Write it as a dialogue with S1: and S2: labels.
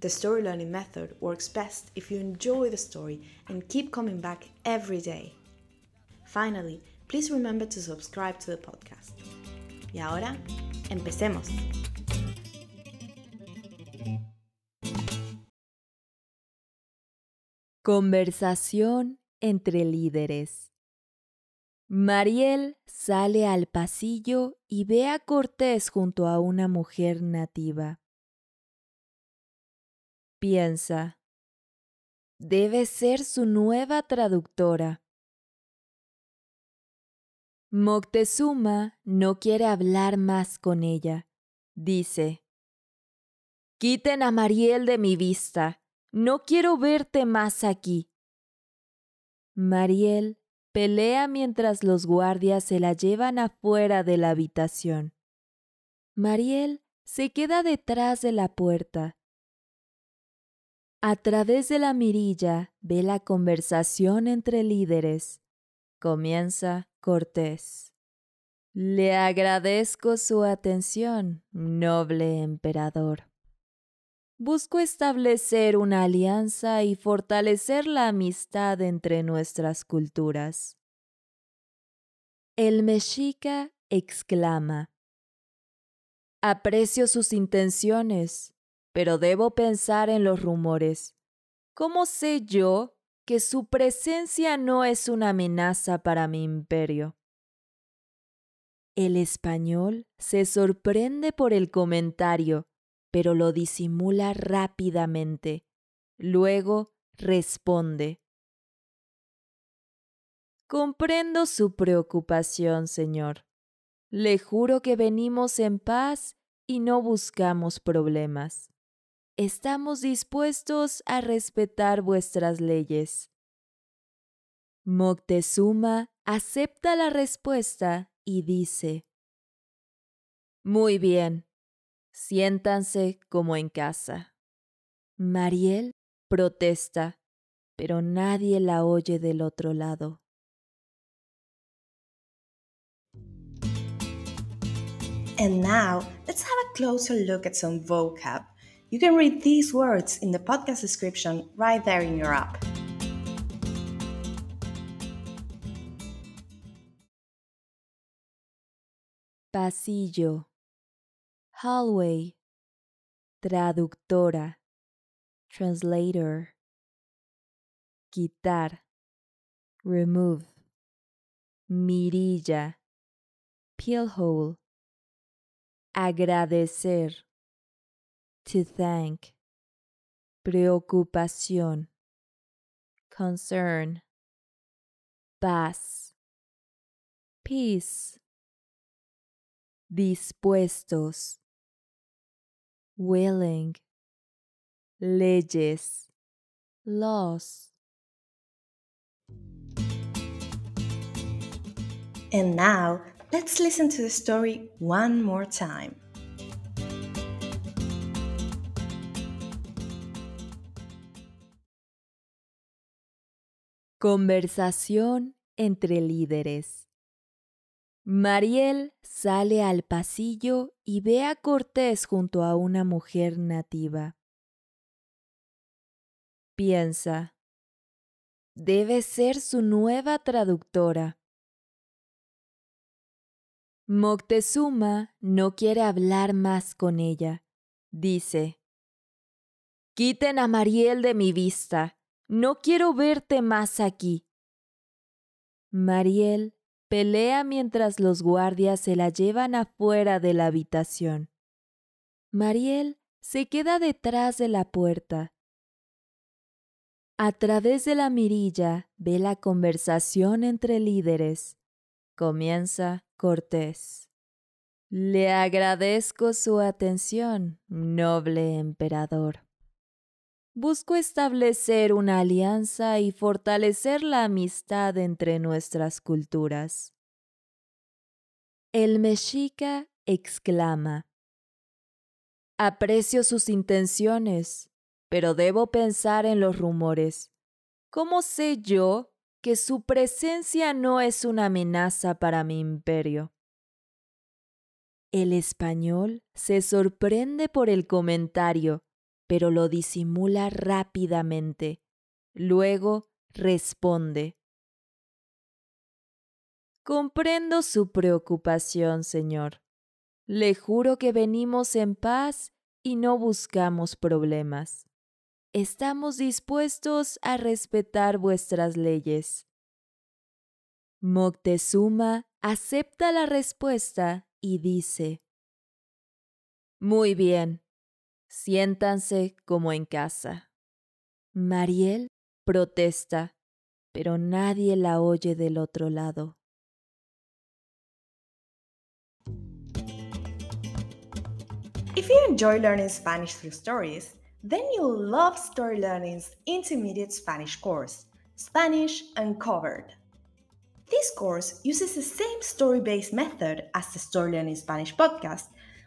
S1: the story learning method works best if you enjoy the story and keep coming back every day. Finally, please remember to subscribe to the podcast. Y ahora, empecemos.
S2: Conversación entre líderes. Mariel sale al pasillo y ve a Cortés junto a una mujer nativa. Piensa, debe ser su nueva traductora. Moctezuma no quiere hablar más con ella. Dice, Quiten a Mariel de mi vista. No quiero verte más aquí. Mariel pelea mientras los guardias se la llevan afuera de la habitación. Mariel se queda detrás de la puerta. A través de la mirilla ve la conversación entre líderes. Comienza Cortés. Le agradezco su atención, noble emperador. Busco establecer una alianza y fortalecer la amistad entre nuestras culturas. El mexica exclama, Aprecio sus intenciones, pero debo pensar en los rumores. ¿Cómo sé yo que su presencia no es una amenaza para mi imperio? El español se sorprende por el comentario pero lo disimula rápidamente. Luego responde. Comprendo su preocupación, señor. Le juro que venimos en paz y no buscamos problemas. Estamos dispuestos a respetar vuestras leyes. Moctezuma acepta la respuesta y dice, Muy bien, Siéntanse como en casa. Mariel protesta, pero nadie la oye del otro lado.
S1: And now, let's have a closer look at some vocab. You can read these words in the podcast description right there in your app.
S2: Pasillo. Hallway, traductora, translator, quitar, remove, mirilla, peel hole, agradecer, to thank, preocupación, concern, paz, peace, dispuestos. Willing, leyes, laws.
S1: And now, let's listen to the story one more time.
S2: Conversación entre líderes. Mariel sale al pasillo y ve a Cortés junto a una mujer nativa. Piensa, debe ser su nueva traductora. Moctezuma no quiere hablar más con ella. Dice, Quiten a Mariel de mi vista. No quiero verte más aquí. Mariel pelea mientras los guardias se la llevan afuera de la habitación. Mariel se queda detrás de la puerta. A través de la mirilla ve la conversación entre líderes. Comienza Cortés. Le agradezco su atención, noble emperador. Busco establecer una alianza y fortalecer la amistad entre nuestras culturas. El mexica exclama, Aprecio sus intenciones, pero debo pensar en los rumores. ¿Cómo sé yo que su presencia no es una amenaza para mi imperio? El español se sorprende por el comentario pero lo disimula rápidamente. Luego responde. Comprendo su preocupación, señor. Le juro que venimos en paz y no buscamos problemas. Estamos dispuestos a respetar vuestras leyes. Moctezuma acepta la respuesta y dice, Muy bien, Siéntanse como en casa. Mariel protesta, pero nadie la oye del otro lado.
S1: If you enjoy learning Spanish through stories, then you'll love Story Learning's intermediate Spanish course, Spanish Uncovered. This course uses the same story based method as the Story Learning Spanish podcast